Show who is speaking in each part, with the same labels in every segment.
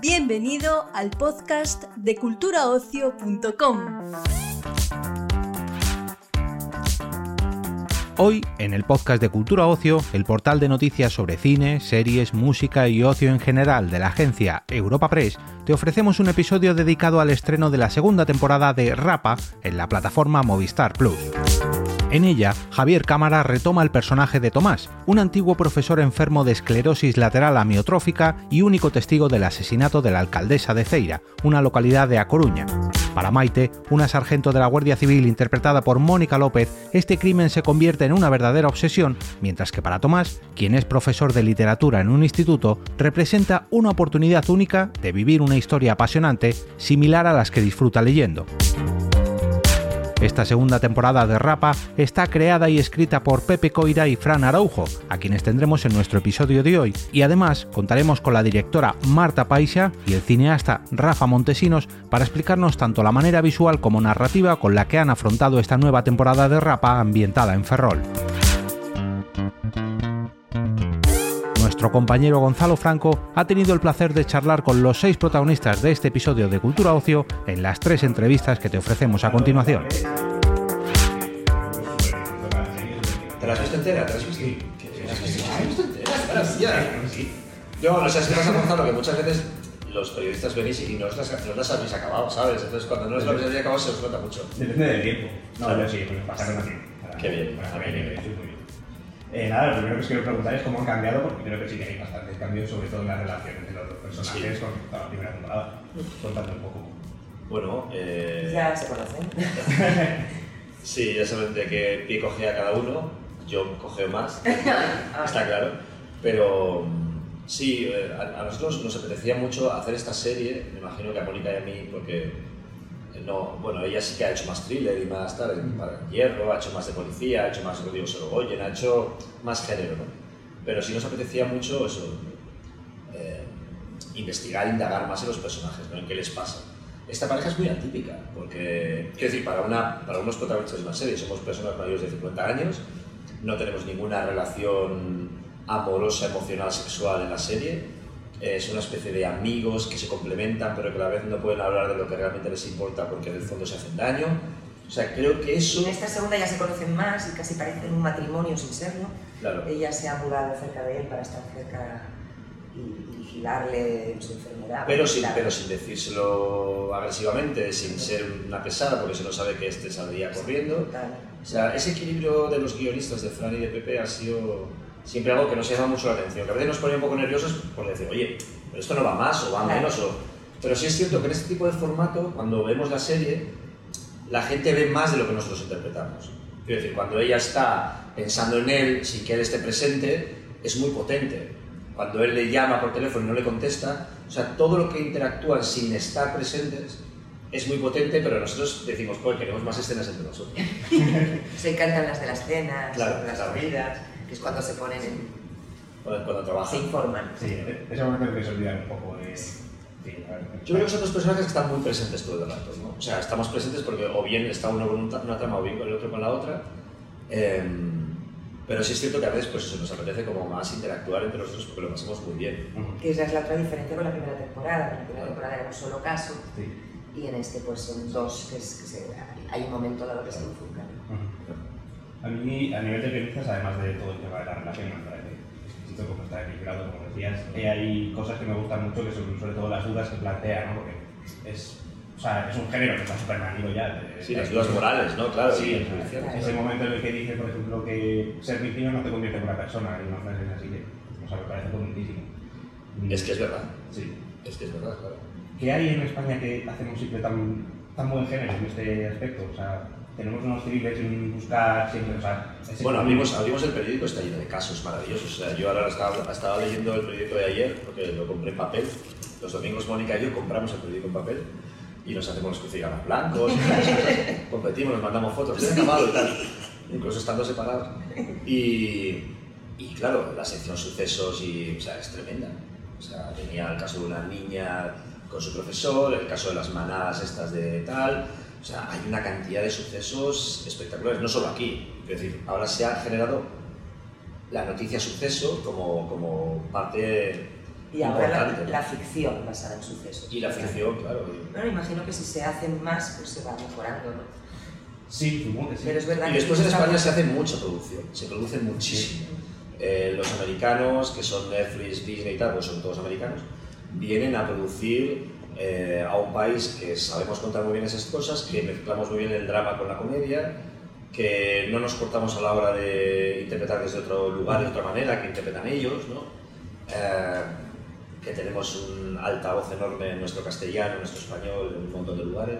Speaker 1: Bienvenido al podcast de culturaocio.com.
Speaker 2: Hoy, en el podcast de Cultura Ocio, el portal de noticias sobre cine, series, música y ocio en general de la agencia Europa Press, te ofrecemos un episodio dedicado al estreno de la segunda temporada de Rapa en la plataforma Movistar Plus. En ella, Javier Cámara retoma el personaje de Tomás, un antiguo profesor enfermo de esclerosis lateral amiotrófica y único testigo del asesinato de la alcaldesa de Ceira, una localidad de A Coruña. Para Maite, una sargento de la Guardia Civil interpretada por Mónica López, este crimen se convierte en una verdadera obsesión, mientras que para Tomás, quien es profesor de literatura en un instituto, representa una oportunidad única de vivir una historia apasionante similar a las que disfruta leyendo. Esta segunda temporada de Rapa está creada y escrita por Pepe Coira y Fran Araujo, a quienes tendremos en nuestro episodio de hoy, y además contaremos con la directora Marta Paisa y el cineasta Rafa Montesinos para explicarnos tanto la manera visual como narrativa con la que han afrontado esta nueva temporada de Rapa ambientada en Ferrol. Nuestro compañero Gonzalo Franco ha tenido el placer de charlar con los seis protagonistas de este episodio de Cultura Ocio en las tres entrevistas que te ofrecemos a continuación.
Speaker 3: ¿Te la has visto entera? ¿Te la has visto? ¿Te la has visto? ¿La has visto entera? Hostia. Yo, no sé, es que pasa, Gonzalo, que muchas veces los periodistas venís y no os las, no las habéis acabado, ¿sabes? Entonces, cuando no os las habéis acabado, se os nota mucho.
Speaker 4: Depende del tiempo. No, yo sí, pues pasaron así.
Speaker 3: Qué bien,
Speaker 4: Para
Speaker 3: bien,
Speaker 4: bien, Eh, nada, lo primero que os quiero preguntar es cómo han cambiado, porque creo que sí que hay bastantes cambios, sobre todo en las relaciones de los dos personajes con respecto a la primera temporada. Contadme un poco.
Speaker 3: Bueno, eh,
Speaker 5: Ya se conocen.
Speaker 3: sí, ya saben de qué pie cogea cada uno. Yo cogeo más, está claro. Pero mm, sí, eh, a, a nosotros nos apetecía mucho hacer esta serie, me imagino que a Mónica y a mí, porque no, bueno, ella sí que ha hecho más thriller y más tal, en- para el hierro, ha hecho más de policía, ha hecho más Rodrigo Sorogoyen, ha hecho más género. Pero sí nos apetecía mucho eso, eh, investigar, indagar más en los personajes, ¿no? En qué les pasa. Esta pareja es muy atípica, porque, quiero decir, para, una, para unos protagonistas de una serie somos personas mayores de 50 años, no tenemos ninguna relación amorosa, emocional, sexual en la serie, es una especie de amigos que se complementan, pero que a la vez no pueden hablar de lo que realmente les importa porque en el fondo se hacen daño. O sea, creo que eso...
Speaker 5: En esta segunda ya se conocen más y casi parecen un matrimonio sin serlo.
Speaker 3: Claro.
Speaker 5: Ella se ha mudado cerca de él para estar cerca y, vigilarle en su enfermedad.
Speaker 3: Pero sin, pero sin decírselo agresivamente, sin ser una pesada, porque se no sabe que este saldría corriendo.
Speaker 5: Total.
Speaker 3: O sea, ese equilibrio de los guionistas de Fran y de Pepe ha sido siempre algo que nos llama mucho la atención. Que a veces nos ponía un poco nerviosos por decir, oye, pero esto no va más o va menos. O... Pero sí es cierto que en este tipo de formato, cuando vemos la serie, la gente ve más de lo que nosotros interpretamos. Quiero decir, cuando ella está pensando en él sin que él esté presente, es muy potente. Cuando él le llama por teléfono y no le contesta, o sea, todo lo que interactúan sin estar presentes es muy potente, pero nosotros decimos, pues queremos más escenas entre nosotros.
Speaker 5: Se encantan las de las cenas,
Speaker 3: Claro,
Speaker 5: las
Speaker 3: claro.
Speaker 5: comidas, que es cuando se ponen en...
Speaker 3: Cuando, cuando trabajan.
Speaker 5: se informan.
Speaker 4: Sí, e- ese momento que se olvidan un poco de. Sí,
Speaker 3: Yo creo que son dos personajes que están muy presentes todo el rato, ¿no? O sea, estamos presentes porque o bien está uno con una trama o bien con el otro con la otra. Em, pero sí es cierto que a veces pues eso, nos apetece como más interactuar entre nosotros porque lo pasamos muy bien.
Speaker 5: Que esa es la otra diferencia con la primera temporada. En la primera temporada era un solo caso
Speaker 4: Sí.
Speaker 5: y en este pues son dos que, es- que se, hay un momento dado que se bifurcan.
Speaker 4: A mí, a nivel de guionistas, además de todo el tema de la relación, me parece exquisito como está equilibrado, como decías. Eh, hay cosas que me gustan mucho, que son sobre todo las dudas que plantea, ¿no? Porque es, o sea, es un género que está súper manido ya. de-
Speaker 3: Sí,
Speaker 4: de-
Speaker 3: las dudas morales, ¿no? Claro,
Speaker 4: Sí, ese momento en el que dice, por ejemplo, que ser víctima no te convierte en una persona, y una frase así que, o sea, me parece potentísimo.
Speaker 3: Es que es verdad.
Speaker 4: Sí.
Speaker 3: Es que es verdad, claro.
Speaker 4: ¿Qué hay en España que hace un siempre tan, tan buen género en este aspecto? O sea, tenemos unos civiles en buscar siempre, o sea...
Speaker 3: Bueno, abrimos, abrimos el periódico, está lleno de casos maravillosos. O sea, yo ahora estaba, estaba leyendo el periódico de ayer, porque lo compré en papel. Los domingos Mónica y yo compramos el periódico en papel y nos hacemos los crucigramas blancos, competimos, nos mandamos fotos, de acabado y tal, incluso estando separados. Y, y claro, la sección sucesos y, o sea, es tremenda. O sea, tenía el caso de una niña con su profesor, el caso de las manadas estas de tal. O sea, hay una cantidad de sucesos espectaculares, no solo aquí. Es decir, ahora se ha generado la noticia suceso como, como parte
Speaker 5: Y ahora la, la ficción basada en sucesos.
Speaker 3: Y la ficción, claro.
Speaker 5: Bueno, imagino que si se hacen más, pues se va mejorando, ¿no?
Speaker 4: Sí, supongo que sí.
Speaker 5: Pero es verdad
Speaker 3: Y
Speaker 5: que
Speaker 3: después en
Speaker 5: está-
Speaker 3: España se hace mucha producción, se produce muchísimo. Eh, los americanos, que son Netflix, Disney y tal, pues son todos americanos, vienen a producir eh, a un país que sabemos contar muy bien esas cosas, que mezclamos muy bien el drama con la comedia, que no nos cortamos a la hora de interpretar desde otro lugar, de otra manera, que interpretan ellos, ¿no? Eh, que tenemos un altavoz enorme en nuestro castellano, en nuestro español, en un montón de lugares.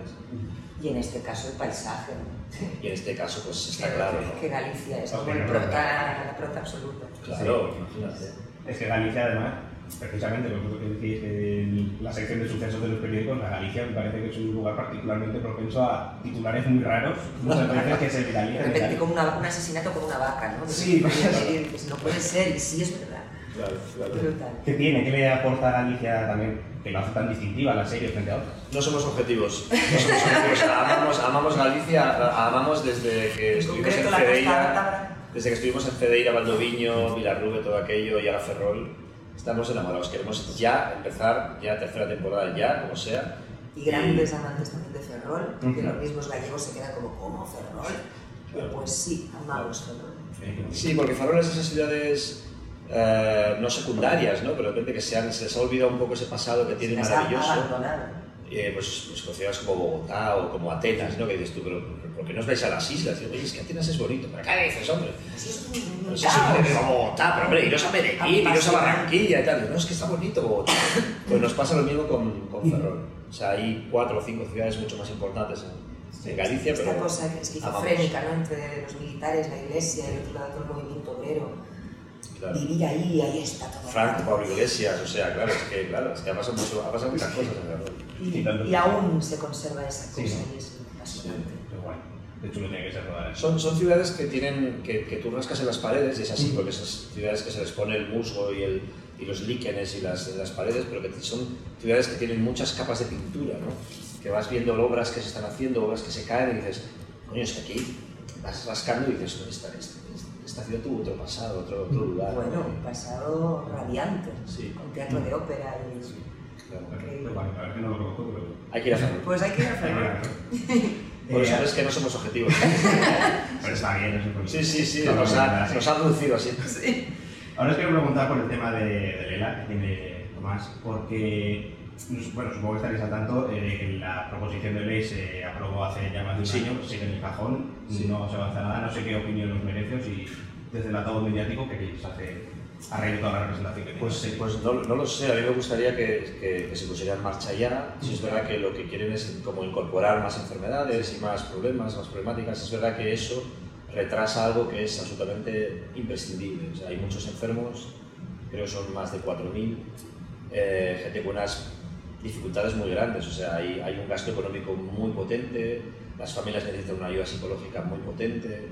Speaker 5: Y en este caso el paisaje, ¿no?
Speaker 3: Y en este caso, pues está
Speaker 5: Que-
Speaker 3: claro,
Speaker 5: Que
Speaker 3: ¿no?
Speaker 5: Galicia es
Speaker 4: Porque
Speaker 5: como el prota,
Speaker 4: verdad.
Speaker 5: la prota absoluta.
Speaker 3: Claro, imagínate.
Speaker 4: Es que Galicia, además, precisamente por lo que decís en la sección de sucesos de los periódicos, la Galicia me parece que es un lugar particularmente propenso a titulares muy raros, muchas veces que se
Speaker 5: De
Speaker 4: viralizan. tal.
Speaker 5: como una- un asesinato con una vaca, ¿no?
Speaker 4: Sí,
Speaker 5: dices, no puede ser, y sí es verdad.
Speaker 3: Claro, claro.
Speaker 5: Brutal.
Speaker 4: ¿Qué tiene? ¿Qué le aporta a Galicia también? Que lo hace tan distintiva la serie frente a otras.
Speaker 3: No somos objetivos. No somos objetivos. Amamos, amamos Galicia, amamos desde que estuvimos en Cedeira, desde que estuvimos en Cedeira, Valdoviño, Vilarrube, todo aquello y ahora Ferrol. Estamos enamorados. Queremos ya empezar, ya tercera temporada, ya, como sea.
Speaker 5: Y grandes amantes también de Ferrol, que
Speaker 4: Ujú.
Speaker 5: los mismos gallegos se quedan como, ¿cómo Ferrol?
Speaker 3: Claro.
Speaker 5: Pues sí, amamos Ferrol.
Speaker 3: Sí, porque Ferrol es esas ciudades eh, no secundarias, ¿no? Pero de repente que se, han- se les ha olvidado un poco ese pasado que tiene maravilloso.
Speaker 5: abandonado.
Speaker 3: Eh, pues, pues ciudades como Bogotá o como Atenas, ¿no? Que dices tú, pero ¿por qué no os vais a las islas? Y, Oye, es que Atenas es bonito. ¿Pero qué dices, hombre?
Speaker 5: Es
Speaker 3: Pero sí,
Speaker 5: caos.
Speaker 3: sí, pero Bogotá, pero hombre, iros a Medellín, iros a Barranquilla y tal. No, es que está bonito Bogotá. Pues nos pasa lo mismo con, con Ferrol. O sea, hay cuatro o cinco ciudades mucho más importantes en, en Galicia,
Speaker 5: Esta
Speaker 3: pero
Speaker 5: cosa esquizofrénica, ¿no? Entre los militares, la iglesia y el otro lado todo el movimiento obrero.
Speaker 3: Claro.
Speaker 5: Vivir ahí, ahí está todo.
Speaker 3: Franco, Pablo Iglesias, o sea, claro, es que, claro, es que ha pasado, mucho, ha pasado muchas cosas en Ferrol.
Speaker 5: Y, y aún se conserva esa cosa
Speaker 4: Sí, ¿no?
Speaker 5: y es apasionante.
Speaker 4: Pero bueno, de hecho lo tiene que ser rodar.
Speaker 3: Son, son ciudades que tienen que, que tú rascas en las paredes, y es así, porque esas ciudades que se les pone el musgo y, el, y los líquenes y las, las paredes, pero que son ciudades que tienen muchas capas de pintura, ¿no? Que vas viendo obras que se están haciendo, obras que se caen y dices, coño, es que aquí vas rascando y dices, "Coño, esta, esta, esta ciudad tuvo otro pasado, otro, otro lugar.
Speaker 5: Bueno,
Speaker 3: ¿no?
Speaker 5: un pasado radiante,
Speaker 3: Sí.
Speaker 5: con teatro de ópera y...
Speaker 3: Claro.
Speaker 4: Pero bueno, la verdad que no lo conozco, pero...
Speaker 3: Hay que ir a hacerlo.
Speaker 5: Pues hay que ir a Ferrol.
Speaker 3: Por eso es que no somos objetivos.
Speaker 4: Pero está bien, eso es.
Speaker 3: Sí, sí, sí,
Speaker 4: No,
Speaker 3: nos
Speaker 4: no, no,
Speaker 3: ha,
Speaker 4: sí.
Speaker 3: nos ha reducido así.
Speaker 4: Ahora os quiero preguntar por el tema de, de Lela, que tiene Tomás, porque, bueno, supongo que estaréis al tanto eh, que la proposición de ley se aprobó hace ya más de un
Speaker 3: Sí.
Speaker 4: año, sigue en el cajón,
Speaker 3: Sí.
Speaker 4: no se avanza nada, no sé qué opinión os merece, si desde el atado mediático queréis hacer a raíz de toda la representación que
Speaker 3: Pues,
Speaker 4: tiene.
Speaker 3: pues no, no lo sé, a mí me gustaría que, que- que se pusiera en marcha ya. Si es verdad que lo que quieren es como incorporar más enfermedades y más problemas, más problemáticas, es verdad que eso retrasa algo que es absolutamente imprescindible. O sea, hay muchos enfermos, creo que son más de 4.000, eh, gente con unas dificultades muy grandes, o sea, hay, hay un gasto económico muy potente, las familias necesitan una ayuda psicológica muy potente,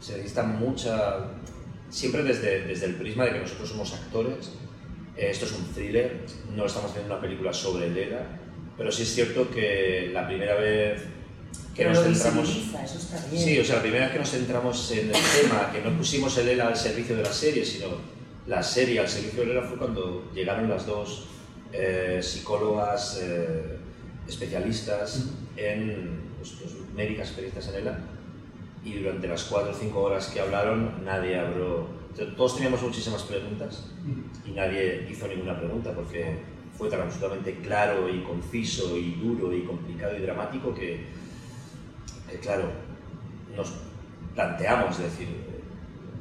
Speaker 3: se necesita mucha, siempre desde, desde el prisma de que nosotros somos actores, eh, esto es un thriller, no estamos haciendo una película sobre el ELA, pero sí es cierto que la primera vez que
Speaker 5: Pero
Speaker 3: nos centramos...
Speaker 5: eso está bien.
Speaker 3: Sí, o sea, la primera vez que nos centramos en el tema, que no pusimos el ELA al servicio de la serie, sino la serie al servicio del ELA fue cuando llegaron las dos eh, psicólogas eh, especialistas en, pues, pues, médicas especialistas en ELA. Y durante las cuatro o cinco horas que hablaron nadie habló, todos teníamos muchísimas preguntas y nadie hizo ninguna pregunta porque fue tan absolutamente claro y conciso y duro y complicado y dramático que, que, claro, nos planteamos, decir,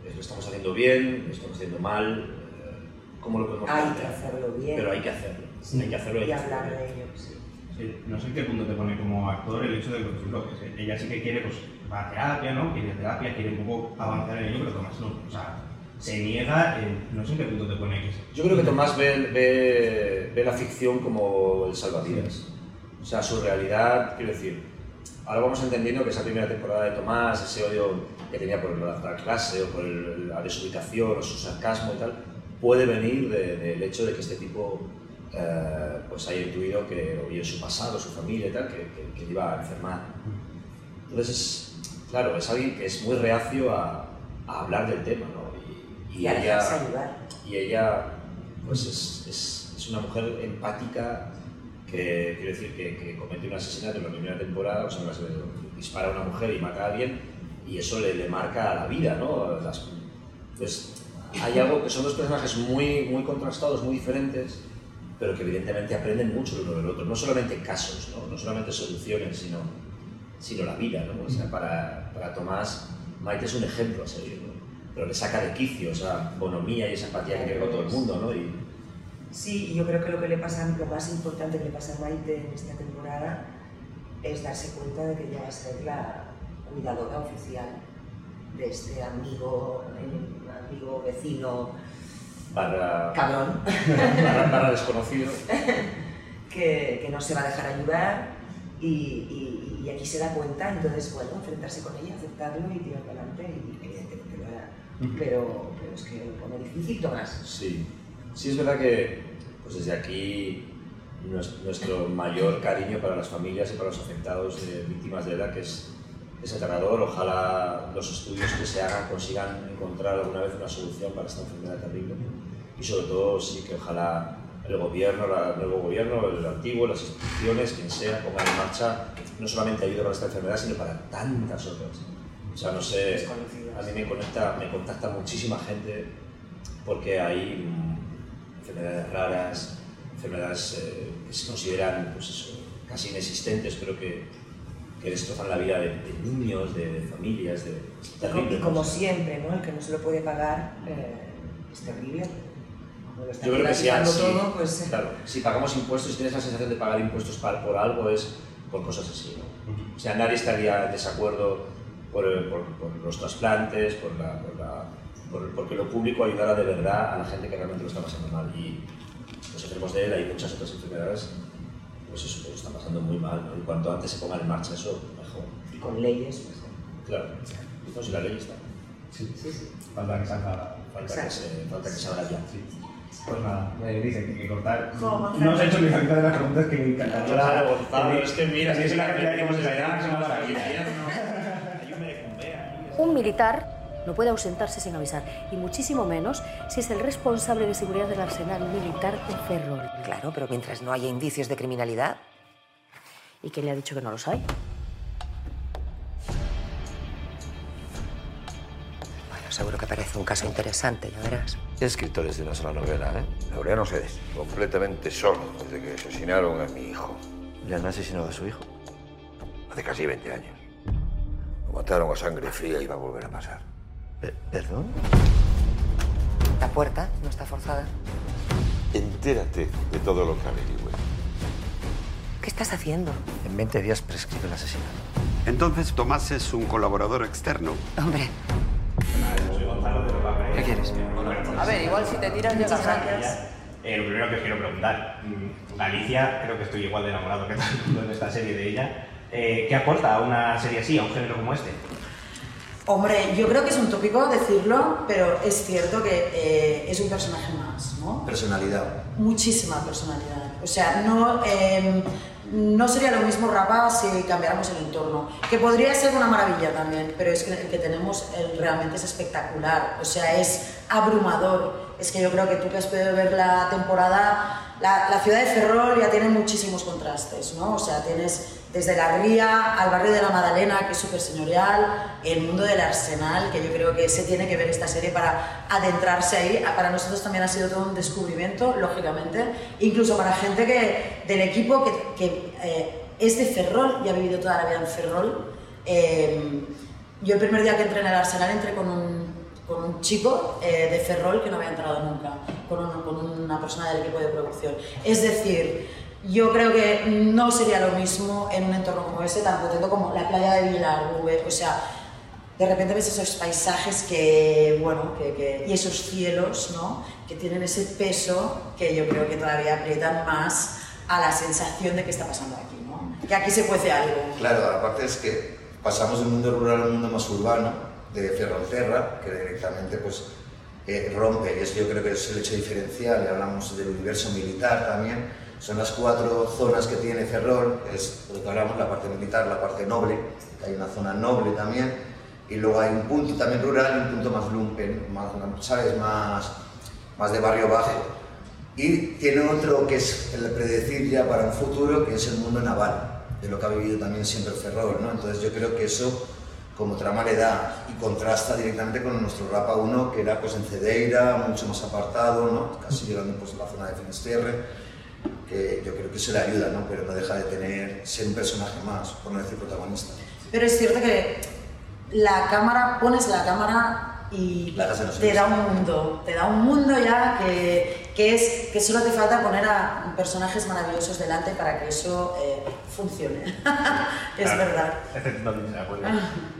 Speaker 3: eh, lo estamos haciendo bien, lo estamos haciendo mal, eh, ¿cómo lo podemos
Speaker 5: Hay que hacerlo bien.
Speaker 3: Pero hay que hacerlo,
Speaker 5: Sí,
Speaker 3: hay que hacerlo.
Speaker 5: y hablar de ello. sí.
Speaker 4: Sí, no sé en qué punto te pone como actor el hecho de que, por ejemplo, que ella sí que quiere, pues, va a terapia, ¿no? Quiere terapia, quiere un poco avanzar en ello, pero Tomás no. O sea, se niega, eh, no sé en qué punto te pone que es.
Speaker 3: Yo creo que Tomás ve, ve, ve la ficción como el salvavidas. O sea, su realidad, quiero decir, ahora vamos entendiendo que esa primera temporada de Tomás, ese odio que tenía por la, la clase o por el- la desubicación o su sarcasmo y tal, puede venir de- del hecho de que este tipo eh, pues haya intuido que, o bien su pasado, su familia y tal, que, que, que le iba a enfermar. Entonces, es, claro, es alguien que es muy reacio a, a hablar del tema, ¿no? Y,
Speaker 5: Y, a
Speaker 3: ella,
Speaker 5: ayudar.
Speaker 3: y ella pues es, es, es una mujer empática que quiero decir que, que comete un asesinato en la primera temporada, o sea, se dispara a una mujer y mata a alguien y eso le, le marca a la vida, ¿no? Las- pues hay algo que son dos personajes muy, muy contrastados, muy diferentes, pero que evidentemente aprenden mucho el uno del otro, no solamente casos, no, no solamente soluciones, sino, sino la vida, ¿no? O sea, para, para Tomás, Maite es un ejemplo a seguir, ¿no? pero le saca de quicio esa bonomía y esa empatía que tiene todo el mundo, ¿no? Y,
Speaker 5: Sí, yo creo que lo que le pasa, lo más importante que le pasa a Maite en esta temporada es darse cuenta de que ella va a ser la cuidadora oficial de este amigo, amigo vecino
Speaker 3: barra,
Speaker 5: cabrón
Speaker 3: barra, barra desconocido.
Speaker 5: que, que no se va a dejar ayudar y, y- y aquí se da cuenta, entonces bueno, enfrentarse con ella, aceptarlo y tirar para adelante y evidentemente lo hará. Pero, pero es que lo pone difícil, Tomás.
Speaker 3: Sí, sí es verdad que pues desde aquí nues- nuestro mayor cariño para las familias y para los afectados de víctimas de ELA, que es, es aterrador. Ojalá los estudios que se hagan consigan encontrar alguna vez una solución para esta enfermedad terrible. Y sobre todo, sí que ojalá el gobierno, la- el nuevo gobierno, el antiguo, las instituciones, quien sea, pongan en marcha no solamente ayuda para esta enfermedad, sino para tantas otras. O sea, no sé, a mí me conecta, me contacta muchísima gente porque hay mm, enfermedades raras, enfermedades eh, que se consideran pues eso, casi inexistentes, pero que, que destrozan la vida de, de niños, de, de familias, de es terrible,
Speaker 5: Y
Speaker 3: ¿no?
Speaker 5: como siempre, ¿no? el que no se lo puede pagar eh, es terrible. Lo
Speaker 3: Yo creo que sí,
Speaker 5: todo, pues
Speaker 3: claro, si pagamos impuestos, si tienes la sensación de pagar impuestos para- por algo, es por cosas así. ¿no? O sea, nadie estaría en desacuerdo por, eh, por- por los trasplantes, por la, por la- por- porque lo público ayudara de verdad a la gente que realmente lo está pasando mal. Y los enfermos de él y muchas otras enfermedades, pues eso, que lo están pasando muy mal. ¿no? Y cuanto antes se pongan en marcha eso, mejor.
Speaker 5: y con leyes mejor.
Speaker 3: Claro, no, si la ley está,
Speaker 4: Sí,
Speaker 5: Sí, sí.
Speaker 4: falta que salga.
Speaker 3: falta que, se, falta que se haga ya.
Speaker 4: Sí. Pues nada, me dicen que hay que cortar. No os he hecho ni la mitad de las preguntas que me encantaría.
Speaker 3: Claro, es que mira,
Speaker 4: es la cantidad que hemos
Speaker 3: desde
Speaker 4: enseñado, se me va a
Speaker 3: aquí.
Speaker 4: ir.
Speaker 3: Hay un merecumbe aquí.
Speaker 6: Un militar no puede ausentarse sin avisar, y muchísimo menos si es el responsable de seguridad del arsenal militar de Ferrol.
Speaker 5: Claro, pero mientras no haya indicios de criminalidad.
Speaker 6: ¿Y quién le ha dicho que no los hay?
Speaker 5: Seguro que parece un caso interesante, ya verás.
Speaker 7: escritores de una sola novela, ¿eh?
Speaker 8: Laureano Cedes, completamente solo desde que asesinaron a mi hijo,
Speaker 7: Le han asesinado a su hijo.
Speaker 8: hace casi 20 años. Lo mataron a sangre fría y va a volver a pasar.
Speaker 7: Pe- ¿Perdón?
Speaker 5: La puerta no está forzada.
Speaker 8: Entérate de todo lo que averigüe.
Speaker 5: ¿Qué estás haciendo?
Speaker 7: En 20 días prescribe el asesinato.
Speaker 9: Entonces Tomás es un colaborador externo.
Speaker 5: Hombre,
Speaker 7: ¿Qué quieres?
Speaker 6: A ver, igual si te tiras llegas antes.
Speaker 4: Eh, lo primero que os quiero preguntar, mm, Galicia, creo que estoy igual de enamorado que todo el mundo en esta serie de ella. Eh, ¿Qué aporta a una serie así, a un género como este?
Speaker 10: Hombre, yo creo que es un tópico decirlo, pero es cierto que eh, es un personaje más, ¿no?
Speaker 7: Personalidad.
Speaker 10: Muchísima personalidad. O sea, no, eh, no sería lo mismo Rapa si cambiáramos el entorno. Que podría ser una maravilla también, pero es que el que tenemos realmente es espectacular. O sea, es abrumador. Es que yo creo que tú que has podido ver la temporada, la, la ciudad de Ferrol ya tiene muchísimos contrastes, ¿no? O sea, tienes desde la ría al barrio de la Madalena, que es súper señorial, el mundo del arsenal, que yo creo que se tiene que ver esta serie para adentrarse ahí. Para nosotros también ha sido todo un descubrimiento, lógicamente, incluso para gente que, del equipo que, que, eh, es de Ferrol y ha vivido toda la vida en Ferrol. Eh, yo el primer día que entré en el arsenal entré con un, con un chico eh, de Ferrol que no había entrado nunca, con, un- con una persona del equipo de producción. Es decir, yo creo que no sería lo mismo en un entorno como ese, tan potente como la playa de Vilarrube, o sea, de repente ves esos paisajes que, bueno, que, que- y esos cielos, ¿no? Que tienen ese peso que yo creo que todavía aprietan más a la sensación de que está pasando aquí, ¿no? Que aquí se cuece algo.
Speaker 11: Claro, aparte es que pasamos del mundo rural a un mundo más urbano, de Ferrolterra, que directamente pues, eh, rompe, y eso yo creo que es el hecho diferencial, y hablamos del universo militar también, son las cuatro zonas que tiene Ferrol, es lo que hablamos, la parte militar, la parte noble, que hay una zona noble también, y luego hay un punto también rural y un punto más lumpen, más, ¿sabes? Más, más de barrio bajo. Y tiene otro que es el predecir ya para un futuro, que es el mundo naval, de lo que ha vivido también siempre Ferrol, ¿no? Entonces yo creo que eso como trama le da y contrasta directamente con nuestro Rapa 1, que era pues en Cedeira, mucho más apartado, ¿no? Casi llegando pues a la zona de Finisterre, que yo creo que se le ayuda, ¿no? Pero no deja de tener, ser un personaje más, por no decir protagonista.
Speaker 10: Pero es cierto que la cámara, pones la cámara y te da un mundo, te da un mundo ya que, que, es que solo te falta poner a personajes maravillosos delante para que eso eh, funcione. es verdad.
Speaker 4: de acuerdo.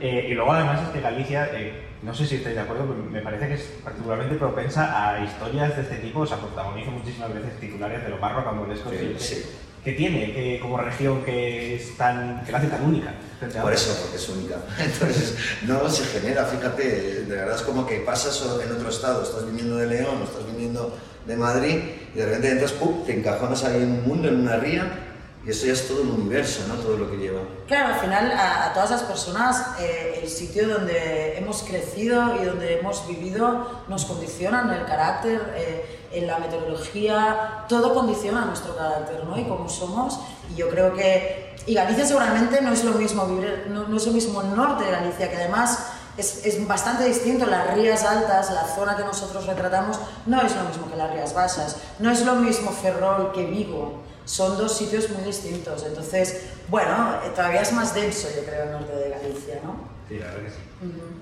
Speaker 4: Eh, y luego además es que Galicia, eh, no sé si estáis de acuerdo, pero me parece que es particularmente propensa a historias de este tipo, o sea, protagoniza muchísimas veces titulares de lo barro cambolesco. Sí, sí que tiene que, como región que es tan que la hace tan única
Speaker 11: por eso porque es única entonces no se genera fíjate de verdad es como que pasas en otro estado estás viniendo de León estás viniendo de Madrid y de repente entras ¡pum! te encajonas ahí en un mundo en una ría y eso ya es todo un universo, ¿no? Todo lo que lleva.
Speaker 10: Claro, al final a, todas las personas eh, el sitio donde hemos crecido y donde hemos vivido nos condicionan el carácter, eh, en la metodología, todo condiciona nuestro carácter, ¿no? Y cómo somos. Y yo creo que... Y Galicia seguramente no es lo mismo vivir, no, no es lo mismo el norte de Galicia, que además es, es, bastante distinto. Las rías altas, la zona que nosotros retratamos, no es lo mismo que las rías bajas. No es lo mismo Ferrol que Vigo son dos sitios muy distintos. Entonces, bueno, eh, todavía es más denso, yo creo, el norte de Galicia, ¿no?
Speaker 4: Sí, la verdad que sí.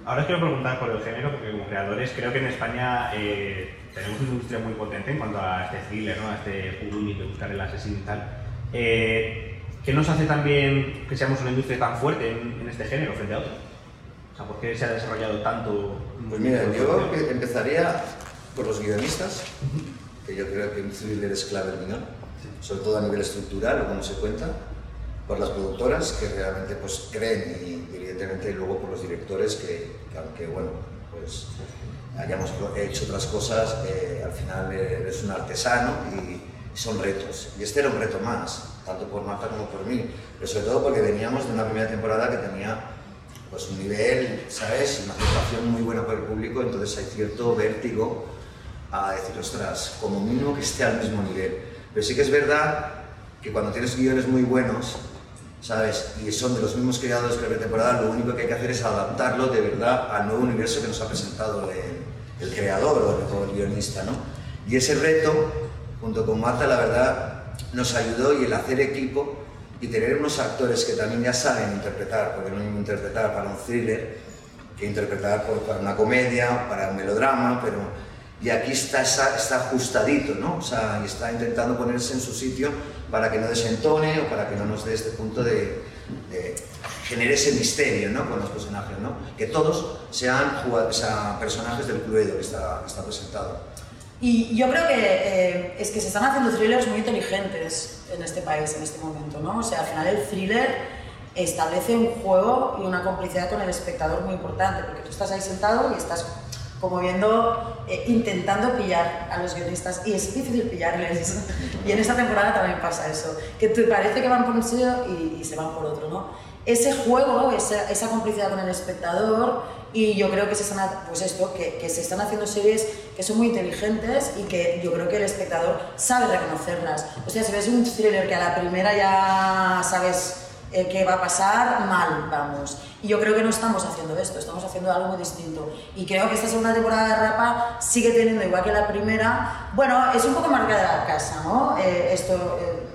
Speaker 4: Ahora os quiero preguntar por el género, porque como creadores creo que en España eh, tenemos una industria muy potente en cuanto a este thriller, ¿no? a este y de buscar el asesino y tal. Eh, ¿Qué nos hace también que seamos una industria tan fuerte en, este género frente a otros? O sea, ¿por qué se ha desarrollado tanto?
Speaker 11: Pues mira, yo empezaría por los guionistas, que yo creo que un thriller es clave el guion sobre todo a nivel estructural o como se cuenta, por las productoras que realmente pues, creen y evidentemente luego por los directores que, aunque bueno, pues hayamos hecho otras cosas, eh, al final eres un artesano y son retos. Y este era un reto más, tanto por Marta como por mí, pero sobre todo porque veníamos de una primera temporada que tenía pues un nivel, ¿sabes? Una aceptación muy buena por el público, entonces hay cierto vértigo a decir, ostras, como mínimo que esté al mismo nivel. Pero sí que es verdad que cuando tienes guiones muy buenos, ¿sabes? Y son de los mismos creadores que la temporada, lo único que hay que hacer es adaptarlo de verdad al nuevo universo que nos ha presentado el, creador o el, guionista, ¿no? Y ese reto, junto con Marta, la verdad, nos ayudó y el hacer equipo y tener unos actores que también ya saben interpretar, porque no es mismo interpretar para un thriller que interpretar para una comedia, para un melodrama, pero y aquí está, está ajustadito, ¿no? O sea, y está intentando ponerse en su sitio para que no desentone o para que no nos dé este punto de, de genere ese misterio, ¿no? Con los personajes, ¿no? Que todos sean, personajes del Cluedo que está, está presentado.
Speaker 10: Y yo creo que eh, es que se están haciendo thrillers muy inteligentes en este país en este momento, ¿no? O sea, al final el thriller establece un juego y una complicidad con el espectador muy importante, porque tú estás ahí sentado y estás como viendo, eh, intentando pillar a los guionistas y es difícil pillarles. y en esta temporada también pasa eso, que te parece que van por un sitio y, se van por otro, ¿no? Ese juego, esa, esa, complicidad con el espectador y yo creo que se están, pues esto, que, que se están haciendo series que son muy inteligentes y que yo creo que el espectador sabe reconocerlas. O sea, si ves un thriller que a la primera ya sabes eh, qué va a pasar, mal, vamos. Y yo creo que no estamos haciendo esto, estamos haciendo algo muy distinto. Y creo que esta segunda temporada de Rapa sigue teniendo, igual que la primera, bueno, es un poco marca de la casa, ¿no? Eh, esto, eh,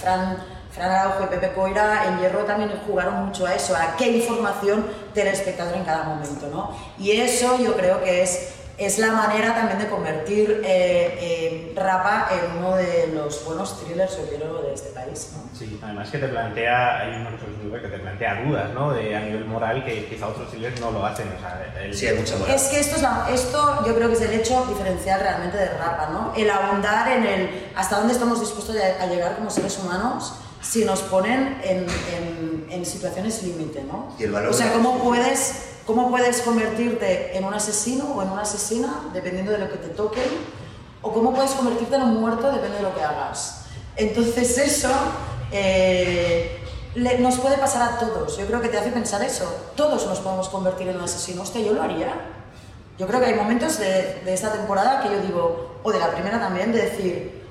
Speaker 10: Fran, Fran Araujo y Pepe Coira en Hierro también jugaron mucho a eso, a qué información tiene el espectador en cada momento, ¿no? Y eso yo creo que es es la manera también de convertir eh, eh, Rapa en uno de los buenos thrillers, yo quiero, de este país. ¿no?
Speaker 4: Sí, además que te plantea, hay una cosa que te plantea dudas, ¿no? De, a nivel moral que quizá otros thrillers no lo hacen. O sea,
Speaker 11: sí, hay mucha moral.
Speaker 10: Es que esto, es esto yo creo que es el hecho diferencial realmente de Rapa, ¿no? El ahondar en el hasta dónde estamos dispuestos a llegar como seres humanos si nos ponen en, en, en situaciones límite, ¿no?
Speaker 11: Y el valor
Speaker 10: o sea, ¿cómo puedes ¿Cómo puedes convertirte en un asesino o en una asesina dependiendo de lo que te toque? ¿O cómo puedes convertirte en un muerto dependiendo de lo que hagas? Entonces eso, eh, le- nos puede pasar a todos. Yo creo que te hace pensar eso. Todos nos podemos convertir en un asesino. Hostia, yo lo haría. Yo creo que hay momentos de, de esta temporada que yo digo, o de la primera también, de decir,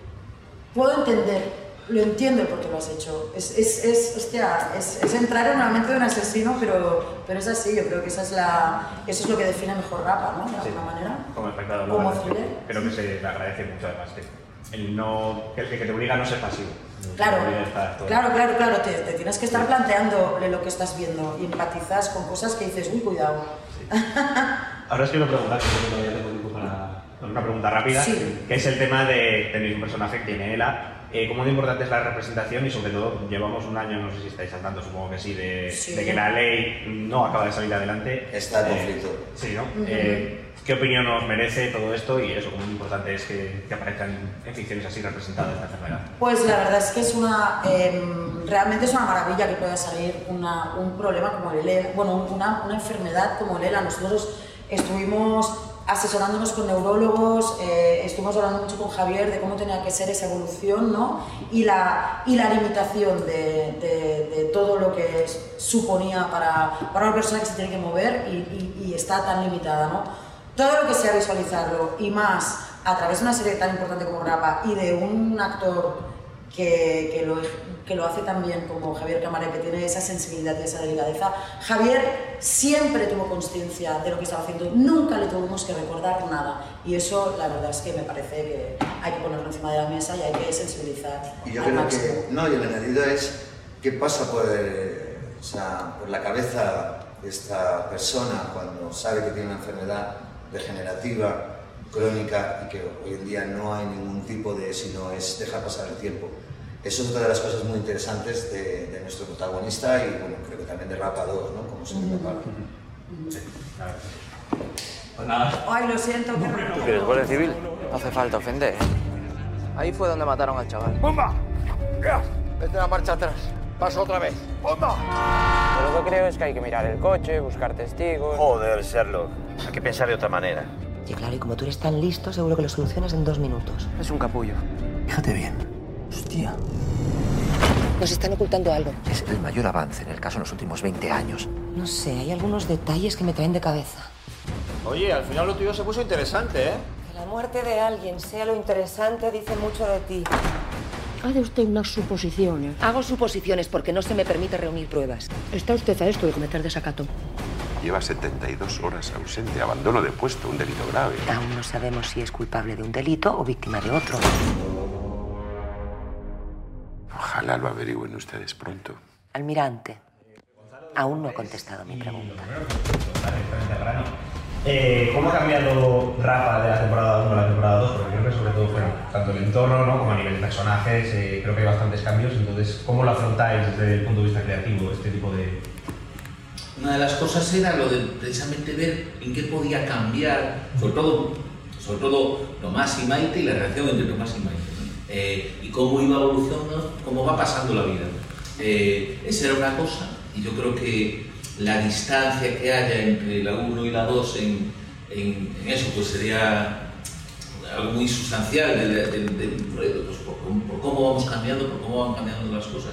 Speaker 10: puedo entender, lo entiendo el por qué lo has hecho. Es, es, es, hostia, es, es entrar en la mente de un asesino, pero, pero es así. Yo creo que esa es la, eso es lo que define mejor Rapa, ¿no? De alguna manera.
Speaker 4: Como espectador,
Speaker 10: Como thriller.
Speaker 4: creo que se le agradece mucho además que el no que, el que te obliga a no ser pasivo.
Speaker 10: Claro, claro, claro, claro, te, te tienes que estar planteando lo que estás viendo y empatizas con cosas que dices, uy, cuidado.
Speaker 4: Ahora os quiero preguntar, creo que todavía tengo tiempo para para una pregunta rápida,
Speaker 10: Sí.
Speaker 4: que es el tema de tenéis un personaje que tiene Ela. Eh, ¿Cómo de importante es la representación y sobre todo llevamos un año, no sé si estáis al tanto, supongo que sí, de,
Speaker 11: Sí.
Speaker 4: de que la ley no acaba de salir adelante?
Speaker 11: Está en
Speaker 4: Eh,
Speaker 11: conflicto.
Speaker 4: sí, ¿no? Eh, ¿Qué opinión os merece todo esto y eso, cómo importante es que, que aparezcan en ficciones así representadas esta enfermedad?
Speaker 10: Pues la verdad es que es una, em, realmente es una maravilla que pueda salir una- un problema como el ELA, bueno, una, una enfermedad como el ELA. Nosotros estuvimos asesorándonos con neurólogos, eh, estuvimos hablando mucho con Javier de cómo tenía que ser esa evolución, ¿no? Y la, y la limitación de, de- de todo lo que suponía para, para una persona que se tiene que mover y, y- y está tan limitada, ¿no? Todo lo que sea visualizarlo y más a través de una serie tan importante como Grapa y de un actor que, que lo, que lo hace también como Javier Camaré, que tiene esa sensibilidad y esa delicadeza. Javier siempre tuvo conciencia de lo que estaba haciendo, nunca le tuvimos que recordar nada. Y eso, la verdad es que me parece que hay que ponerlo encima de la mesa y hay que sensibilizar.
Speaker 11: Y yo
Speaker 10: al
Speaker 11: creo
Speaker 10: máximo.
Speaker 11: que, no, y el añadido es, ¿qué pasa por, eh, o sea, por la cabeza de esta persona cuando sabe que tiene una enfermedad degenerativa, crónica, y que hoy en día no hay ningún tipo de, sino es dejar pasar el tiempo? Eso es otra de las cosas muy interesantes de, de nuestro protagonista y, bueno, creo que también de Rapa 2, ¿no? Como se llama Pablo.
Speaker 4: Pues nada.
Speaker 10: Ay, lo siento, qué
Speaker 7: ¿Tú quieres guardia civil?
Speaker 12: No hace falta ofender. ¿eh? Ahí fue donde mataron al chaval.
Speaker 8: ¡Bomba! Vete la marcha atrás. Paso otra vez. ¡Bomba!
Speaker 12: Yo lo que creo es que hay que mirar el coche, buscar testigos.
Speaker 7: Joder, Sherlock. Hay que pensar de otra manera.
Speaker 5: Y claro, y como tú eres tan listo, seguro que lo solucionas en dos minutos.
Speaker 12: Es un capullo.
Speaker 7: Fíjate bien. Hostia.
Speaker 5: Nos están ocultando algo.
Speaker 7: Es el mayor avance en el caso en los últimos 20 años.
Speaker 5: No sé, hay algunos detalles que me traen de cabeza.
Speaker 7: Oye, al final lo tuyo se puso interesante, ¿eh?
Speaker 5: Que la muerte de alguien sea lo interesante dice mucho de ti.
Speaker 6: Hace usted unas suposiciones.
Speaker 5: Hago suposiciones porque no se me permite reunir pruebas.
Speaker 6: Está usted a esto de cometer desacato.
Speaker 9: Lleva 72 horas ausente, abandono de puesto, un delito grave.
Speaker 5: Aún no sabemos si es culpable de un delito o víctima de otro.
Speaker 9: Ojalá lo averigüen ustedes pronto.
Speaker 5: Almirante, aún no ha contestado mi pregunta.
Speaker 4: Eh, ¿Cómo ha cambiado Rafa de la temporada 1 a la temporada 2? Porque creo que sobre todo fueron tanto el entorno ¿no? como a nivel de personajes, eh, creo que hay bastantes cambios. Entonces, ¿cómo lo afrontáis desde el punto de vista creativo, este tipo de,
Speaker 13: Una de las cosas era lo de precisamente ver en qué podía cambiar, sobre todo, sobre todo Tomás y Maite y la relación entre Tomás y Maite. Eh, cómo iba evolucionando, cómo va pasando la vida. Eh, esa era una cosa, y yo creo que la distancia que haya entre la 1 y la 2 en, en- en eso pues sería algo muy sustancial del- del proyecto, pues, por, por cómo vamos cambiando, por cómo van cambiando las cosas.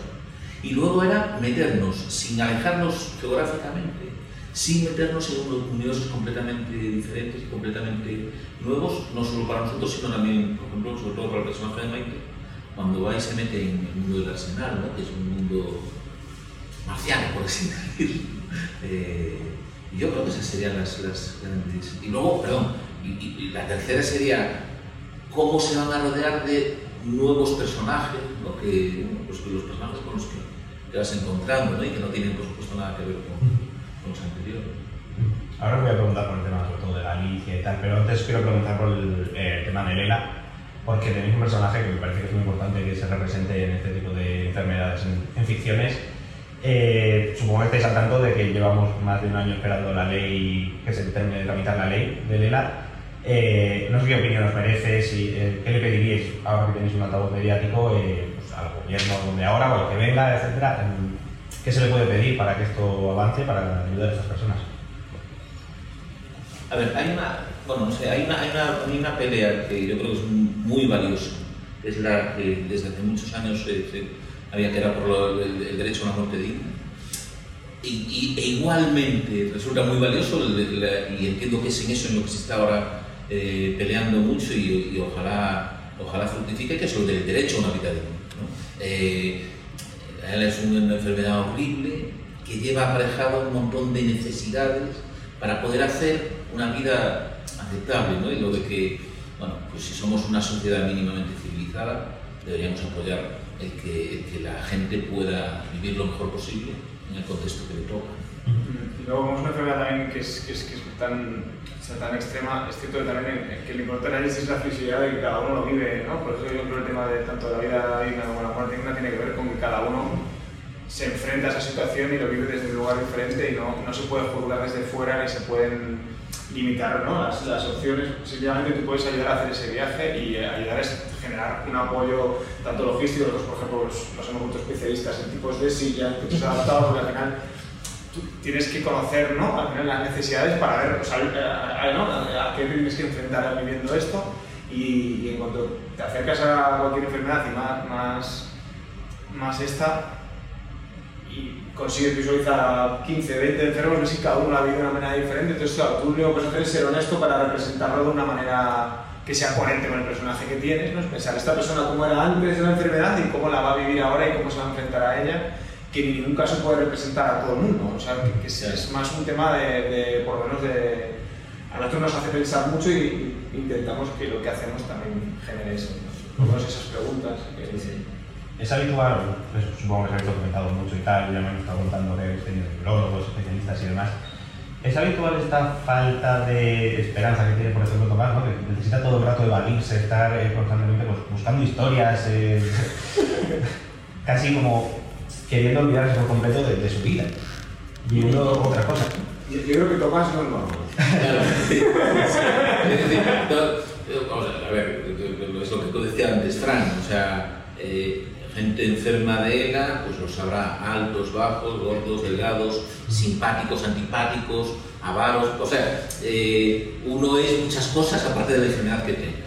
Speaker 13: Y luego era meternos, sin alejarnos geográficamente, sin meternos en unos universos completamente diferentes y completamente nuevos, no solo para nosotros, sino también, por ejemplo, sobre todo para el personaje de Maite, cuando va y se mete en el mundo del arsenal, ¿no? que es un mundo marciano, por así decirlo. Eh, yo creo que esas serían las, las grandes. Y luego, perdón, y, la tercera sería cómo se van a rodear de nuevos personajes, que, pues los personajes con los que te vas encontrando ¿no? y que no tienen, por supuesto, nada que ver con, con los anteriores.
Speaker 4: Ahora os voy a preguntar por el tema sobre todo de Galicia y tal, pero antes quiero preguntar por el, eh, el tema de Lela, porque tenéis un personaje que me parece que es muy importante que se represente en este tipo de enfermedades en, en ficciones. Eh, supongo que estáis al tanto de que llevamos más de un año esperando la ley, que se termine de tramitar la ley de Lela. Eh, no sé qué opinión os merece, si, eh, qué le pediríais ahora que tenéis un altavoz mediático eh, pues, al gobierno de ahora o al que venga, etcétera. ¿Qué se le puede pedir para que esto avance, para ayudar a estas personas?
Speaker 13: A ver, hay una, bueno, no sé, hay una, hay una, hay una pelea que yo creo que es muy valiosa, es la que desde hace muchos años se, se- había que era por lo- el, el derecho a una muerte digna. Y, y- e igualmente resulta muy valioso el la- y entiendo que es en eso en lo que se está ahora eh, peleando mucho y, y ojalá, ojalá fructifique, que es lo del derecho a una vida digna. ¿no? Eh, es una enfermedad horrible que lleva aparejado un montón de necesidades para poder hacer una vida aceptable, ¿no? Y lo de que, bueno, pues si somos una sociedad mínimamente civilizada, deberíamos apoyar el que, el que la gente pueda vivir lo mejor posible en el contexto que le toca.
Speaker 14: Y luego, como es una enfermedad también que es, que es, que es tan, o sea, tan extrema, es cierto que también que lo importante es la flexibilidad de que cada uno lo vive, ¿no? Por eso yo creo que el tema de tanto la vida digna como la muerte digna tiene que ver con que cada uno se enfrenta a esa situación y lo vive desde un lugar diferente y no, no se puede juzgar desde fuera ni se pueden limitar ¿no? las, las opciones. Sencillamente tú puedes ayudar a hacer ese viaje y eh, ayudar a generar un apoyo tanto logístico, nosotros por ejemplo nos hemos vuelto especialistas en tipos de sillas, tipos adaptados, porque al final tú tienes que conocer ¿no? al final las necesidades para ver o sea, a, a- ¿no? a qué tienes que enfrentar viviendo esto y, y en cuanto te acercas a cualquier enfermedad y más, más, más esta consigues visualizar a 15, 20 enfermos, ves que cada uno la vive de una manera diferente, entonces claro, tú lo único que puedes hacer es ser honesto para representarlo de una manera que sea coherente con el personaje que tienes, ¿no? es pensar esta persona cómo era antes de la enfermedad y cómo la va a vivir ahora y cómo se va a enfrentar a ella que en ningún caso puede representar a todo el mundo. O sea, que, que es, más un tema de, de, por lo menos, de... A nosotros nos hace pensar mucho y, intentamos que lo que hacemos también genere eso. ¿no? Por lo menos esas preguntas. Que,
Speaker 4: Es habitual, pues, supongo que se habéis documentado mucho y tal, ya me han estado contando que habéis tenido neurólogos, especialistas y demás. ¿Es habitual esta falta de esperanza que tiene, por ejemplo, Tomás, ¿no? que necesita todo el rato evadirse, estar eh, constantemente pues, buscando historias, eh, casi como queriendo olvidarse por completo de, de su vida? Y uno otra cosa.
Speaker 14: Yo, yo creo que Tomás no es normal.
Speaker 13: Claro. Es decir, no, vamos a ver, es lo que tú decías antes, Fran, o sea, eh, gente enferma de ELA, pues los habrá altos, bajos, gordos, delgados, simpáticos, antipáticos, avaros, o sea, eh, uno es muchas cosas aparte de la enfermedad que tenga.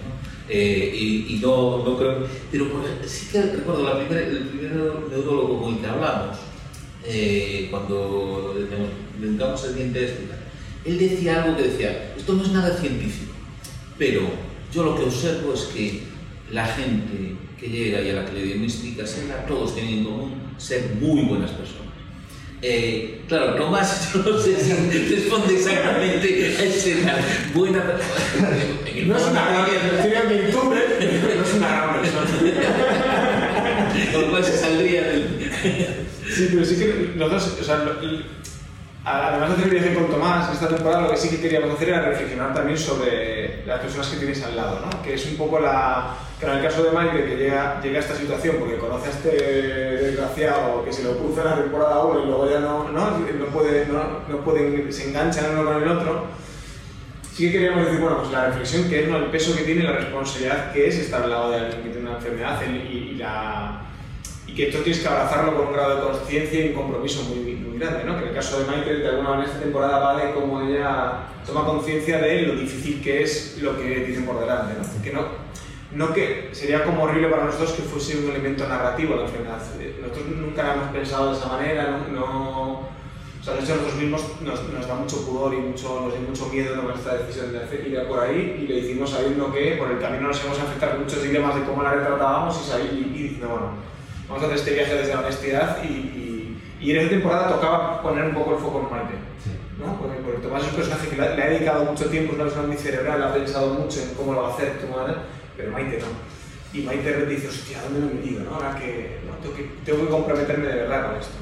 Speaker 13: Eh, y, no, no creo, pero sí que recuerdo la primera, el primer neurólogo con el que hablamos, eh, cuando inventamos el diente este él decía algo que decía, esto no es nada científico, pero yo lo que observo es que la gente que llega y a la que le diagnosticas, todos tienen en común ser muy buenas personas. Eh, claro, Tomás, yo no sé si responde exactamente a ese buena persona.
Speaker 14: No es una gran pero no es una gran persona.
Speaker 13: Con lo cual se saldría del.
Speaker 14: Sí, pero sí que nosotros, o sea, además de hacer viaje con Tomás esta temporada, lo que sí que queríamos hacer era reflexionar también sobre las personas que tienes al lado, ¿no? Que es un poco la... Que en el caso de Maite, que llega, llega a esta situación porque conoce a este desgraciado que se lo puso en la temporada 1 y luego ya no, no, no, puede, no, no se enganchan uno con el otro, sí que queríamos decir, bueno, pues la reflexión que es, ¿no? el peso que tiene, la responsabilidad que es estar al lado de alguien que tiene una enfermedad y, y la, y que esto tienes que abrazarlo con un grado de conciencia y un compromiso muy, muy grande, ¿no? Que en el caso de Michael, de alguna manera, esta temporada va de cómo ella toma conciencia de lo difícil que es lo que tiene por delante, ¿no? Que no, no que sería como horrible para nosotros que fuese un elemento narrativo la enfermedad. Nosotros nunca la hemos pensado de esa manera, no... no o sea, de hecho, nosotros mismos nos, nos da mucho pudor y mucho, nos da mucho miedo tomar esta decisión de hacer, ir por ahí y lo hicimos sabiendo que por el camino nos íbamos a enfrentar con muchos dilemas de cómo la retratábamos y, salir, y, y diciendo, bueno, vamos a hacer este viaje desde la honestidad y, y, y en esa temporada tocaba poner un poco el foco en Maite. ¿no? Porque, porque Tomás es un personaje que le, ha dedicado mucho tiempo, es una persona muy cerebral, ha pensado mucho en cómo lo va a hacer, cómo va a- pero Maite no. Y Maite repente dice, hostia, ¿dónde me he metido? ¿no? Ahora que, no, tengo que tengo que comprometerme de verdad con esto.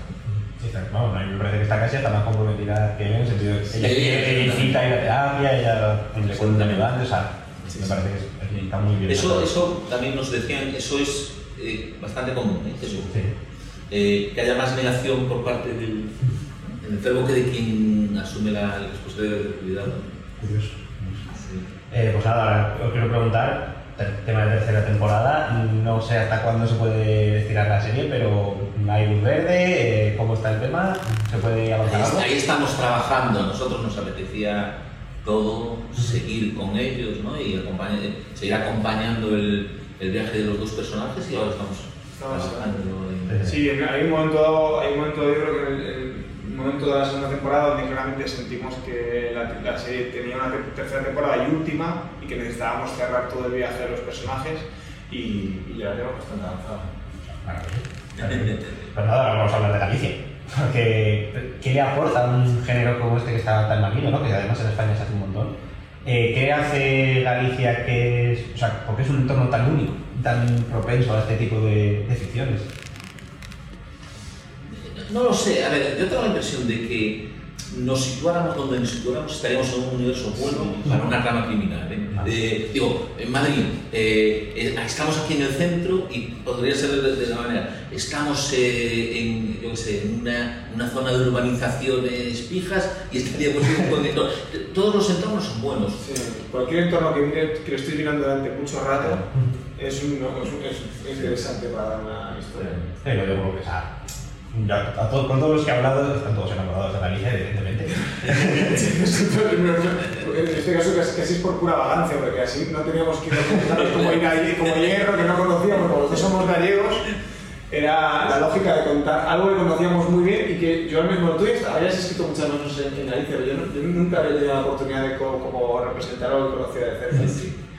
Speaker 4: Sí, claro, vamos, a mí me parece que esta casi está más comprometida que él, en el sentido de que ella
Speaker 13: Sí, sí,
Speaker 4: incita a ir a terapia, ella le cuenta ayudante, o sea, me parece que es- está muy bien.
Speaker 13: Eso, eso también nos decían, eso es eh, bastante común, ¿eh? Jesús? Eh, que haya más negación por parte del, del enfermo que de quien asume la responsabilidad del cuidado.
Speaker 4: Curioso. Eh, pues nada, ahora os quiero preguntar, tema de tercera temporada, no sé hasta cuándo se puede estirar la serie, pero hay luz verde, eh, ¿cómo está el tema? ¿Se puede avanzar algo?
Speaker 13: Ahí, ahí estamos trabajando, a nosotros nos apetecía todo, seguir con ellos ¿no? y acompañar- seguir acompañando el, el viaje de los dos personajes y ahora estamos
Speaker 15: trabajando
Speaker 14: Sí, hay un momento dado, hay un momento dado, yo creo que en el, momento de la segunda temporada donde claramente sentimos que la, la serie tenía una te- tercera temporada y última y que necesitábamos cerrar todo el viaje de los personajes y, y ya la tenemos bastante avanzada.
Speaker 4: Pues nada, ahora vamos a hablar de Galicia. Porque, ¿Qué le aporta un género como este que está tan manido, ¿no? que además en España se hace un montón? Eh, ¿Qué hace Galicia que es, o sea, porque es un entorno tan único, tan propenso a este tipo de, de ficciones?
Speaker 13: No lo sé, a ver, yo tengo la impresión de que nos situáramos donde nos situáramos estaríamos en un universo bueno para una trama criminal. ¿eh? Eh, digo, en Madrid, eh, eh, estamos aquí en el centro y podría ser de, de la manera, estamos eh, en, yo qué sé, en una, una zona de urbanizaciones fijas y estaríamos en un contexto. Todos los entornos son buenos.
Speaker 14: Sí, cualquier entorno que, mire, que lo estéis mirando durante mucho rato es, un, no, es, un- es- es interesante para una historia.
Speaker 4: Sí, lo digo porque, o sea, ya a todos- con todos los que he hablado están todos enamorados de Galicia, evidentemente.
Speaker 14: en este caso casi, casi es por pura vagancia, porque así no teníamos que ir a como, ir como hierro que no conocíamos, como los dos somos gallegos, era la lógica de contar algo que conocíamos muy bien y que yo al mismo tú habías escrito muchas cosas en, en Galicia, pero yo, no- yo nunca había tenido la oportunidad de co- como representar algo que conocía de cerca.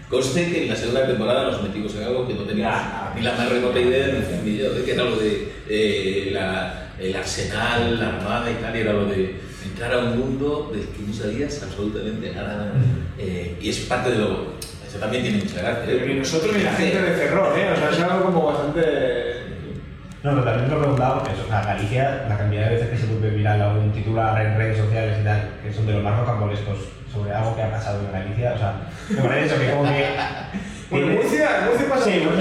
Speaker 13: Conste que en la segunda temporada nos metimos en algo que no teníamos ni la más remota idea, ni, ni yo, de que era lo de eh, la- el arsenal, la armada y tal, y era lo de entrar a un mundo del que no sabías absolutamente nada. Eh, y es parte de lo. Eso también tiene mucha gracia. ¿eh?
Speaker 14: Pero ni nosotros ni la gente de Ferrol, ¿eh? O sea, es algo como bastante...
Speaker 4: No, pero también lo he preguntado porque eso, o sea, Galicia, la cantidad de veces que se vuelve viral algún titular en redes sociales y tal, que son de los más rocambolescos sobre algo que ha pasado en Galicia, o sea, me parece eso que como que...
Speaker 14: Bueno, en Murcia, Murcia pasa
Speaker 4: Sí.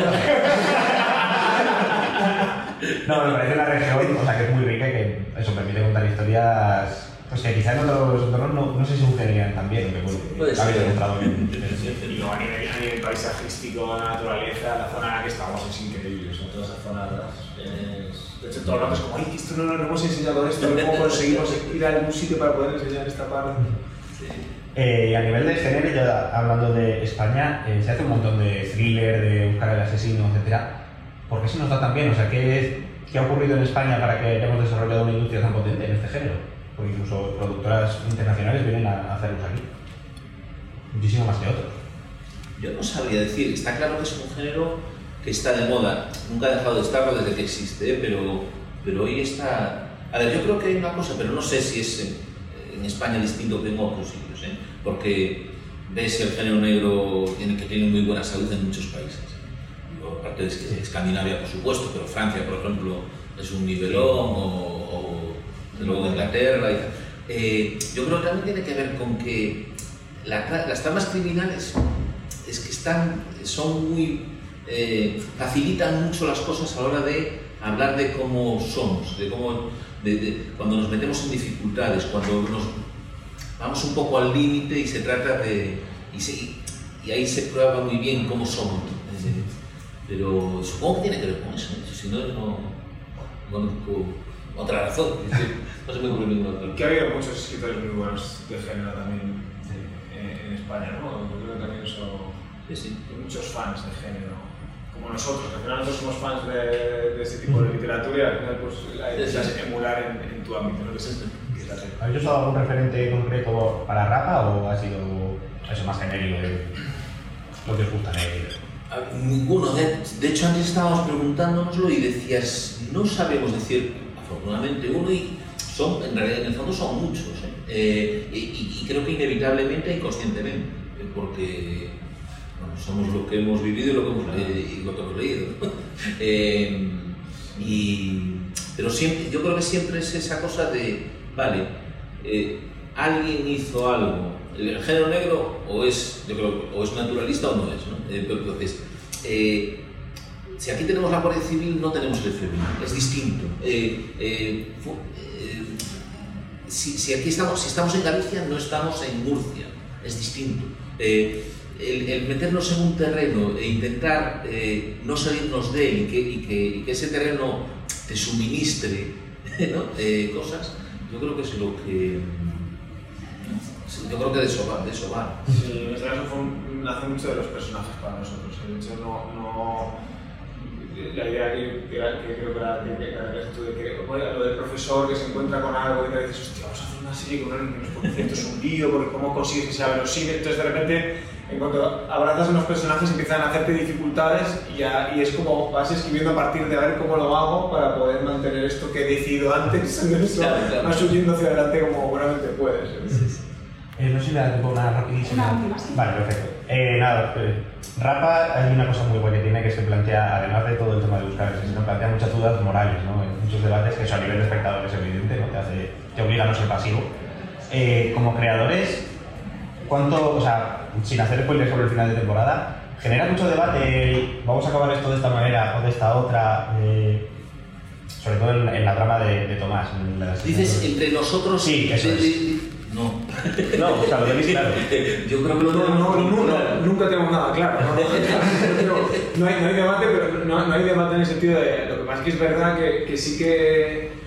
Speaker 4: No, me parece una región, o sea, que es muy rica y que eso permite contar historias pues que quizá en otros entornos no, no se sugerirían tan bien, aunque bueno,
Speaker 14: Puede
Speaker 4: ha habido
Speaker 14: ser.
Speaker 4: encontrado bien.
Speaker 14: Y luego a nivel, a nivel paisajístico, naturaleza, la zona en la que estamos es increíble. O sea, toda esa zona es... De hecho, todo el rato es como, ay, esto no, no, no hemos enseñado esto, ¿cómo conseguimos ir a algún sitio para poder enseñar esta parte?
Speaker 4: Eh, a nivel de género, hablando de España, eh, se hace un montón de thriller, de buscar al asesino, etc. ¿Por qué se nos da tan bien? O sea, ¿qué, qué ha ocurrido en España para que hayamos desarrollado una industria tan potente en este género? Porque incluso productoras internacionales vienen a, hacerlos aquí. Muchísimo más que otros.
Speaker 13: Yo no sabría decir, está claro que es un género que está de moda, nunca ha dejado de estarlo desde que existe, ¿eh? pero, pero hoy está... A ver, yo creo que hay una cosa, pero no sé si es en, España distinto que en otros ¿eh? porque ves el género negro tiene, que tiene muy buena salud en muchos países. Aparte de Escandinavia, por supuesto, pero Francia, por ejemplo, es un nivelón, o, o luego Inglaterra y. Eh, yo creo que también tiene que ver con que la las tramas criminales es que están, son muy, eh, facilitan mucho las cosas a la hora de hablar de cómo somos, de cómo, de- de- cuando nos metemos en dificultades, cuando nos vamos un poco al límite y se trata de, y, se- y ahí se prueba muy bien cómo somos. Eh, pero supongo que tiene que ver con eso, ¿eh? si no, no conozco otra razón, no se me ocurre ninguna otra.
Speaker 14: Que ha habido muchos escritores muy buenos de género también eh, en España, ¿no? Yo creo que también eso... Hay muchos fans de género, como nosotros. Al final nosotros somos fans de, de ese tipo de literatura y al final pues la
Speaker 4: Sí, sí.
Speaker 14: intentas emular en, en tu ámbito, ¿no? Que es,
Speaker 4: ¿Habéis usado algún referente concreto para Rapa o ha sido eso más genérico de lo que os gusta leer?
Speaker 13: A ver, Ninguno. De, de hecho, antes estábamos preguntándonoslo y decías, no sabemos decir, afortunadamente, uno y son, en realidad, en el fondo son muchos. ¿eh? Eh, y, creo que inevitablemente e inconscientemente, eh, porque bueno, somos lo que hemos vivido y lo que hemos, le- y lo que hemos leído. Eh, y, pero siempre, yo creo que siempre es esa cosa de, vale, eh, alguien hizo algo, el género negro o es, yo creo, o es naturalista o no es, ¿no? Eh, entonces, eh, si aquí tenemos la Guardia Civil, no tenemos el FBI, es distinto. Si, aquí estamos, si estamos en Galicia, no estamos en Murcia, es distinto. El, meternos en un terreno e intentar no salirnos de él y que, y que- y que ese terreno te suministre ¿no? Cosas, yo creo que es lo que... sí, Yo creo que de eso va. De eso va.
Speaker 14: Sí, en este caso fue nace mucho de los personajes para nosotros. De hecho, no, no- la idea que, que, creo que la que, que, que, que lo del profesor que se encuentra con algo y te dices, hostia, vamos a hacer una serie con alguien que nos porque esto es un lío, porque cómo consigues que sea verosímil, entonces de repente en cuanto abrazas a unos personajes empiezan a hacerte dificultades y, ya, y es como vas escribiendo a partir de a ver cómo lo hago para poder mantener esto que he decidido antes, eso, claro, claro. vas subiendo hacia adelante como buenamente puedes.
Speaker 4: Eh, no sé si me da tiempo una rapidísima. Vale, perfecto. Eh, nada, eh, Rapa hay una cosa muy buena que tiene que se plantea, además de todo el tema de buscar el nos plantea muchas dudas morales, ¿no? En muchos debates que eso a nivel de espectador es evidente, ¿no? te, hace, te obliga a no ser pasivo. Eh, como creadores, ¿cuánto, o sea, sin hacer spoilers sobre el final de temporada, genera mucho debate, vamos a acabar esto de esta manera o de esta otra, eh, sobre todo en, en, la trama de, de Tomás.
Speaker 13: Dices, entre nosotros...
Speaker 4: Sí, eso
Speaker 13: de,
Speaker 4: es.
Speaker 13: de, no.
Speaker 4: No, o sea, lo tenéis claro.
Speaker 13: Yo creo que lo
Speaker 14: no,
Speaker 13: tenemos
Speaker 14: no, nunca tenemos nada claro. No, no, hay, no hay debate, pero no, no, hay debate en el sentido de. Lo que pasa es que es verdad que, que sí que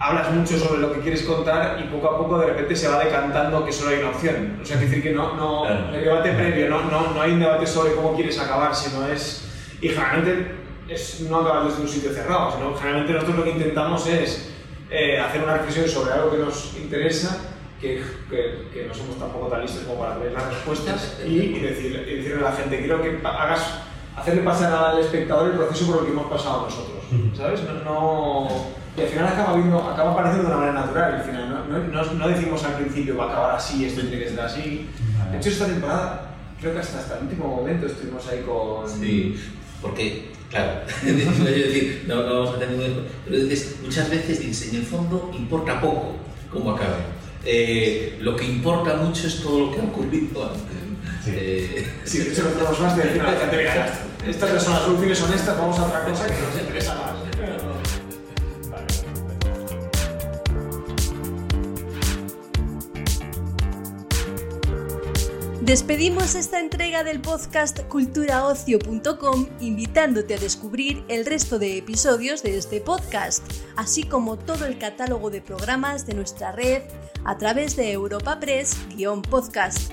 Speaker 14: hablas mucho sobre lo que quieres contar y poco a poco de repente se va decantando que solo hay una opción. O sea, decir, que no, no claro. el debate previo, no, no, no hay un debate sobre cómo quieres acabar, sino es. Y generalmente es no acabar desde un sitio cerrado, sino generalmente nosotros lo que intentamos es eh, hacer una reflexión sobre algo que nos interesa, que, que, que, no somos tampoco tan listos como para tener las respuestas y, y, decir, y decirle a la gente, quiero que hagas, hacerle pasar al espectador el proceso por el que hemos pasado nosotros, ¿sabes? No, no, y al final acaba, viendo, acaba apareciendo de una manera natural, al final, no, no, no, decimos al principio va a acabar así, esto tiene que ser así. De hecho, esta temporada, creo que hasta, hasta el último momento estuvimos ahí con...
Speaker 13: Sí, porque Claro, es decir, no, no vamos a tener un pero dices, muchas veces dices, en el fondo importa poco cómo acabe. Eh, lo que importa mucho es todo lo que ha ocurrido antes.
Speaker 14: Sí, eh, sí de hecho, no tenemos más de decir a la gente, estas son las soluciones honestas, vamos a otra cosa que nos interesa más.
Speaker 1: Despedimos esta entrega del podcast culturaocio.com invitándote a descubrir el resto de episodios de este podcast, así como todo el catálogo de programas de nuestra red a través de Europa Press-podcast.